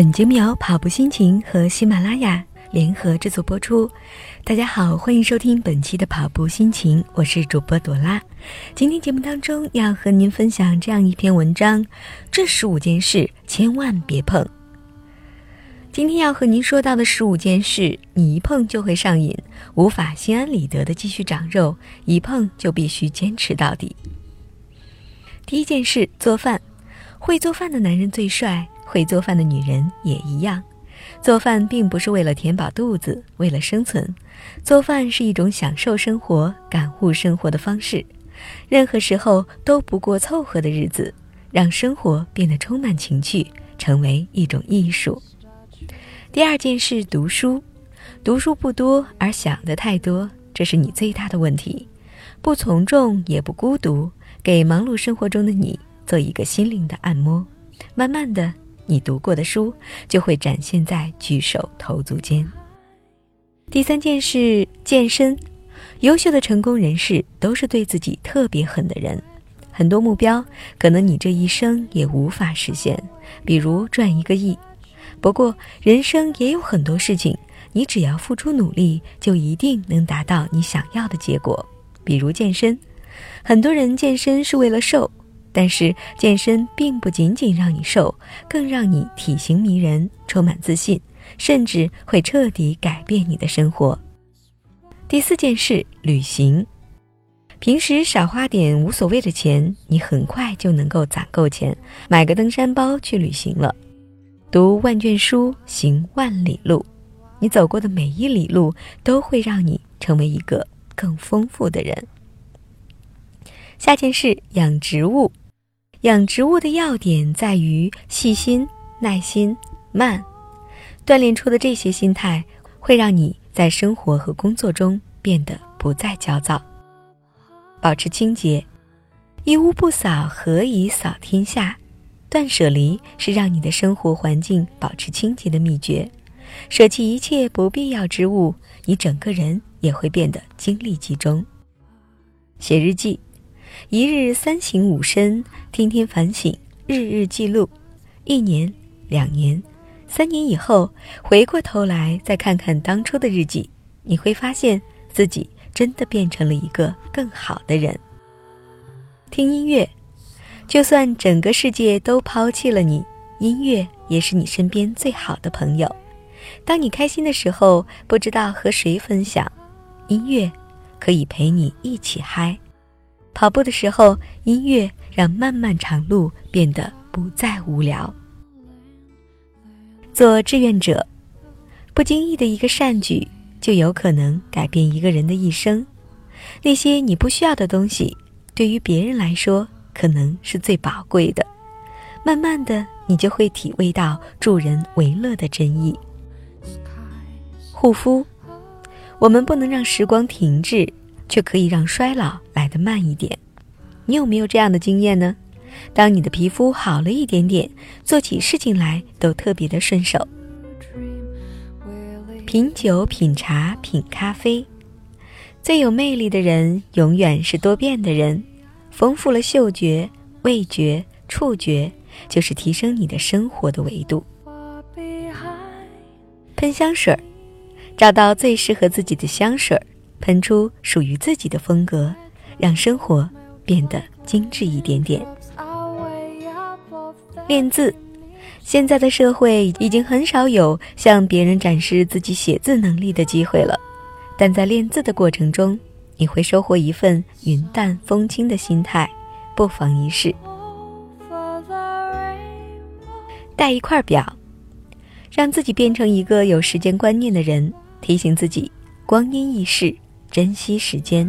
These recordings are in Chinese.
本节目由跑步心情和喜马拉雅联合制作播出。大家好，欢迎收听本期的跑步心情，我是主播朵拉。今天节目当中要和您分享这样一篇文章：这十五件事千万别碰。今天要和您说到的十五件事，你一碰就会上瘾，无法心安理得的继续长肉，一碰就必须坚持到底。第一件事，做饭。会做饭的男人最帅。会做饭的女人也一样，做饭并不是为了填饱肚子，为了生存。做饭是一种享受生活、感悟生活的方式。任何时候都不过凑合的日子，让生活变得充满情趣，成为一种艺术。第二件事，读书。读书不多，而想的太多，这是你最大的问题。不从众，也不孤独，给忙碌生活中的你做一个心灵的按摩。慢慢的。你读过的书就会展现在举手投足间。第三件事，健身。优秀的成功人士都是对自己特别狠的人，很多目标可能你这一生也无法实现，比如赚一个亿。不过，人生也有很多事情，你只要付出努力，就一定能达到你想要的结果。比如健身，很多人健身是为了瘦。但是健身并不仅仅让你瘦，更让你体型迷人、充满自信，甚至会彻底改变你的生活。第四件事，旅行。平时少花点无所谓的钱，你很快就能够攒够钱，买个登山包去旅行了。读万卷书，行万里路，你走过的每一里路都会让你成为一个更丰富的人。下件事，养植物。养植物的要点在于细心、耐心、慢，锻炼出的这些心态，会让你在生活和工作中变得不再焦躁。保持清洁，一屋不扫，何以扫天下？断舍离是让你的生活环境保持清洁的秘诀。舍弃一切不必要之物，你整个人也会变得精力集中。写日记。一日三省吾身，天天反省，日日记录。一年、两年、三年以后，回过头来再看看当初的日记，你会发现自己真的变成了一个更好的人。听音乐，就算整个世界都抛弃了你，音乐也是你身边最好的朋友。当你开心的时候，不知道和谁分享，音乐可以陪你一起嗨。跑步的时候，音乐让漫漫长路变得不再无聊。做志愿者，不经意的一个善举，就有可能改变一个人的一生。那些你不需要的东西，对于别人来说，可能是最宝贵的。慢慢的，你就会体味到助人为乐的真意。护肤，我们不能让时光停滞。却可以让衰老来得慢一点。你有没有这样的经验呢？当你的皮肤好了一点点，做起事情来都特别的顺手。品酒、品茶、品咖啡，最有魅力的人永远是多变的人。丰富了嗅觉、味觉、触觉，就是提升你的生活的维度。喷香水儿，找到最适合自己的香水儿。喷出属于自己的风格，让生活变得精致一点点。练字，现在的社会已经很少有向别人展示自己写字能力的机会了，但在练字的过程中，你会收获一份云淡风轻的心态，不妨一试。带一块表，让自己变成一个有时间观念的人，提醒自己光阴易逝。珍惜时间，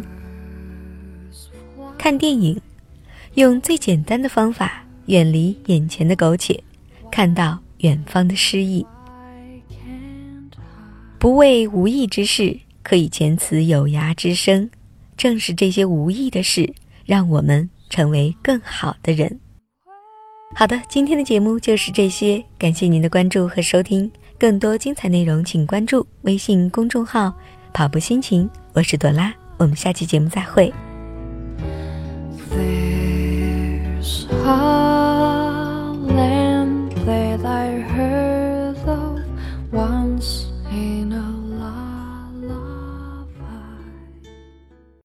看电影，用最简单的方法远离眼前的苟且，看到远方的诗意。不为无益之事，可以遣此有涯之声。正是这些无益的事，让我们成为更好的人。好的，今天的节目就是这些，感谢您的关注和收听。更多精彩内容，请关注微信公众号。跑步心情，我是朵拉，我们下期节目再会。